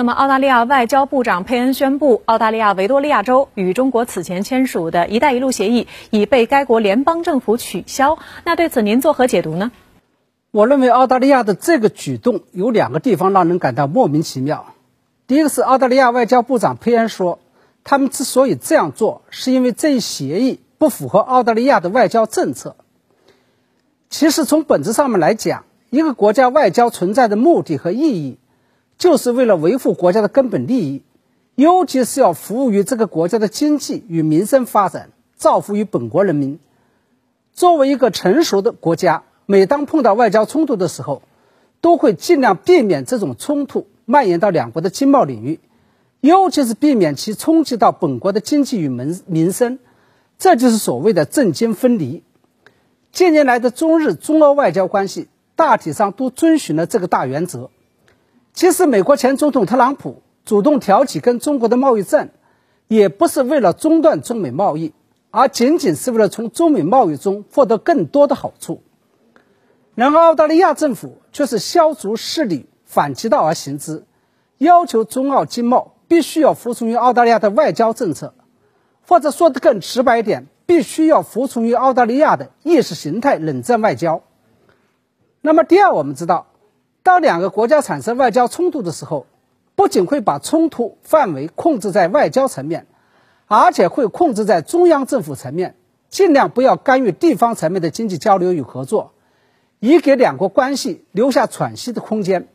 那么，澳大利亚外交部长佩恩宣布，澳大利亚维多利亚州与中国此前签署的一带一路协议已被该国联邦政府取消。那对此您作何解读呢？我认为澳大利亚的这个举动有两个地方让人感到莫名其妙。第一个是澳大利亚外交部长佩恩说，他们之所以这样做，是因为这一协议不符合澳大利亚的外交政策。其实从本质上面来讲，一个国家外交存在的目的和意义。就是为了维护国家的根本利益，尤其是要服务于这个国家的经济与民生发展，造福于本国人民。作为一个成熟的国家，每当碰到外交冲突的时候，都会尽量避免这种冲突蔓延到两国的经贸领域，尤其是避免其冲击到本国的经济与民民生。这就是所谓的政经分离。近年来的中日、中俄外交关系大体上都遵循了这个大原则。其实，美国前总统特朗普主动挑起跟中国的贸易战，也不是为了中断中美贸易，而仅仅是为了从中美贸易中获得更多的好处。然而，澳大利亚政府却是削足适履，反其道而行之，要求中澳经贸必须要服从于澳大利亚的外交政策，或者说的更直白一点，必须要服从于澳大利亚的意识形态冷战外交。那么，第二，我们知道。当两个国家产生外交冲突的时候，不仅会把冲突范围控制在外交层面，而且会控制在中央政府层面，尽量不要干预地方层面的经济交流与合作，以给两国关系留下喘息的空间。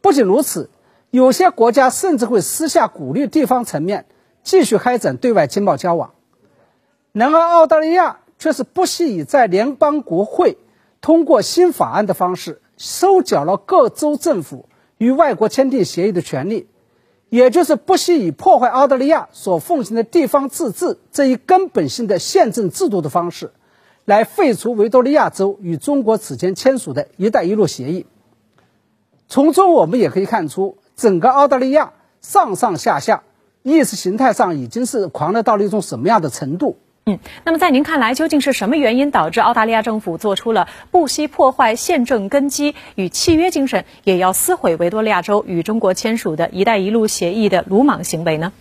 不仅如此，有些国家甚至会私下鼓励地方层面继续开展对外经贸交往。然而，澳大利亚却是不惜以在联邦国会通过新法案的方式。收缴了各州政府与外国签订协议的权利，也就是不惜以破坏澳大利亚所奉行的地方自治这一根本性的宪政制度的方式，来废除维多利亚州与中国此前签署的一带一路协议。从中我们也可以看出，整个澳大利亚上上下下意识形态上已经是狂热到了一种什么样的程度？嗯，那么在您看来，究竟是什么原因导致澳大利亚政府做出了不惜破坏宪政根基与契约精神，也要撕毁维多利亚州与中国签署的一带一路协议的鲁莽行为呢？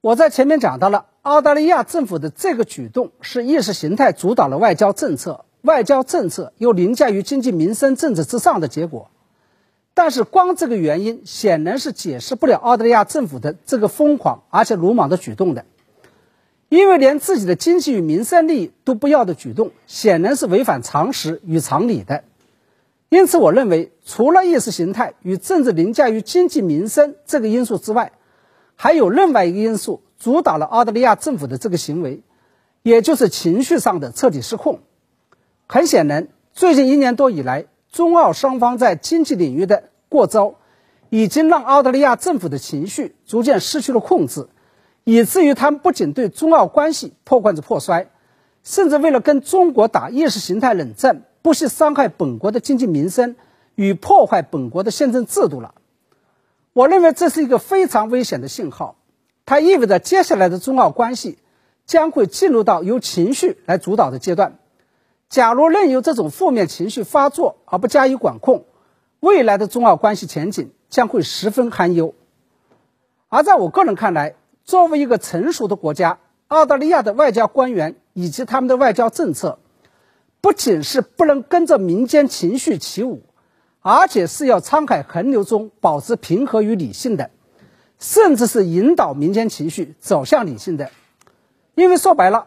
我在前面讲到了，澳大利亚政府的这个举动是意识形态主导了外交政策，外交政策又凌驾于经济民生政治之上的结果。但是，光这个原因显然是解释不了澳大利亚政府的这个疯狂而且鲁莽的举动的。因为连自己的经济与民生利益都不要的举动，显然是违反常识与常理的。因此，我认为除了意识形态与政治凌驾于经济民生这个因素之外，还有另外一个因素主导了澳大利亚政府的这个行为，也就是情绪上的彻底失控。很显然，最近一年多以来，中澳双方在经济领域的过招，已经让澳大利亚政府的情绪逐渐失去了控制。以至于他们不仅对中澳关系破罐子破摔，甚至为了跟中国打意识形态冷战，不惜伤害本国的经济民生与破坏本国的宪政制度了。我认为这是一个非常危险的信号，它意味着接下来的中澳关系将会进入到由情绪来主导的阶段。假如任由这种负面情绪发作而不加以管控，未来的中澳关系前景将会十分堪忧。而在我个人看来，作为一个成熟的国家，澳大利亚的外交官员以及他们的外交政策，不仅是不能跟着民间情绪起舞，而且是要沧海横流中保持平和与理性的，甚至是引导民间情绪走向理性的。因为说白了，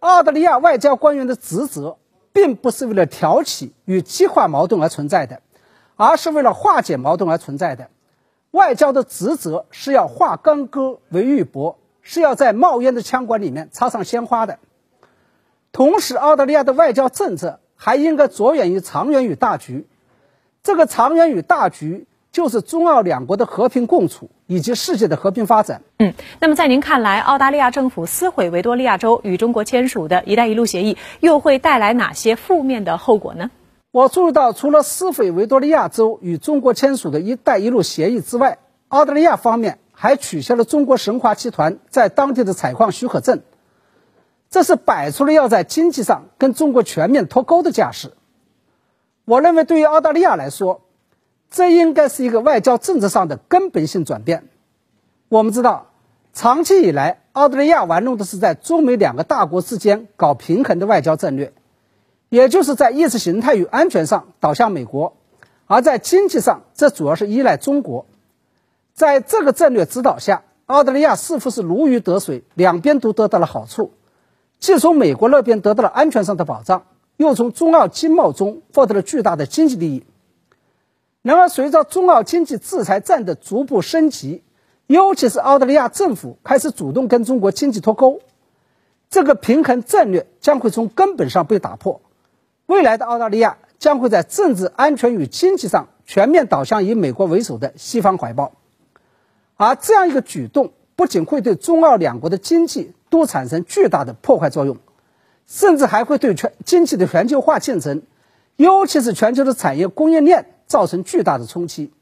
澳大利亚外交官员的职责，并不是为了挑起与激化矛盾而存在的，而是为了化解矛盾而存在的。外交的职责是要化干戈为玉帛，是要在冒烟的枪管里面插上鲜花的。同时，澳大利亚的外交政策还应该着眼于长远与大局。这个长远与大局，就是中澳两国的和平共处以及世界的和平发展。嗯，那么在您看来，澳大利亚政府撕毁维多利亚州与中国签署的一带一路协议，又会带来哪些负面的后果呢？我注意到，除了撕毁维多利亚州与中国签署的一带一路协议之外，澳大利亚方面还取消了中国神华集团在当地的采矿许可证，这是摆出了要在经济上跟中国全面脱钩的架势。我认为，对于澳大利亚来说，这应该是一个外交政策上的根本性转变。我们知道，长期以来，澳大利亚玩弄的是在中美两个大国之间搞平衡的外交战略，也就是在意识形态与安全上倒向美国，而在经济上，这主要是依赖中国。在这个战略指导下，澳大利亚似乎是如鱼得水，两边都得到了好处，既从美国那边得到了安全上的保障，又从中澳经贸中获得了巨大的经济利益。然而，随着中澳经济制裁战的逐步升级，尤其是澳大利亚政府开始主动跟中国经济脱钩，这个平衡战略将会从根本上被打破。未来的澳大利亚将会在政治安全与经济上全面倒向以美国为首的西方怀抱，而这样一个举动不仅会对中澳两国的经济都产生巨大的破坏作用，甚至还会对全经济的全球化进程，尤其是全球的产业供应链。造成巨大的冲击。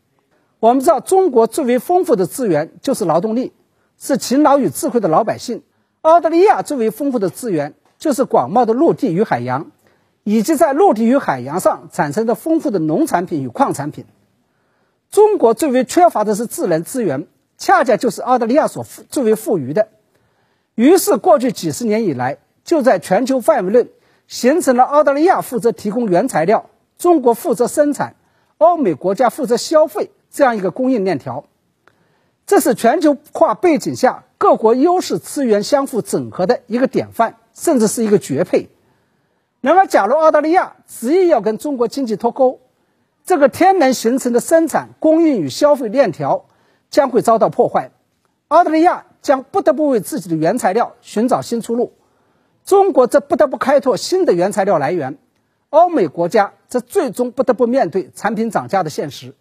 我们知道，中国最为丰富的资源就是劳动力，是勤劳与智慧的老百姓。澳大利亚最为丰富的资源就是广袤的陆地与海洋，以及在陆地与海洋上产生的丰富的农产品与矿产品。中国最为缺乏的是自然资源，恰恰就是澳大利亚所最为富余的。于是，过去几十年以来，就在全球范围内形成了澳大利亚负责提供原材料，中国负责生产。欧美国家负责消费这样一个供应链条，这是全球化背景下各国优势资源相互整合的一个典范，甚至是一个绝配。那么，假如澳大利亚执意要跟中国经济脱钩，这个天然形成的生产、供应与消费链条将会遭到破坏，澳大利亚将不得不为自己的原材料寻找新出路，中国则不得不开拓新的原材料来源。欧美国家则最终不得不面对产品涨价的现实。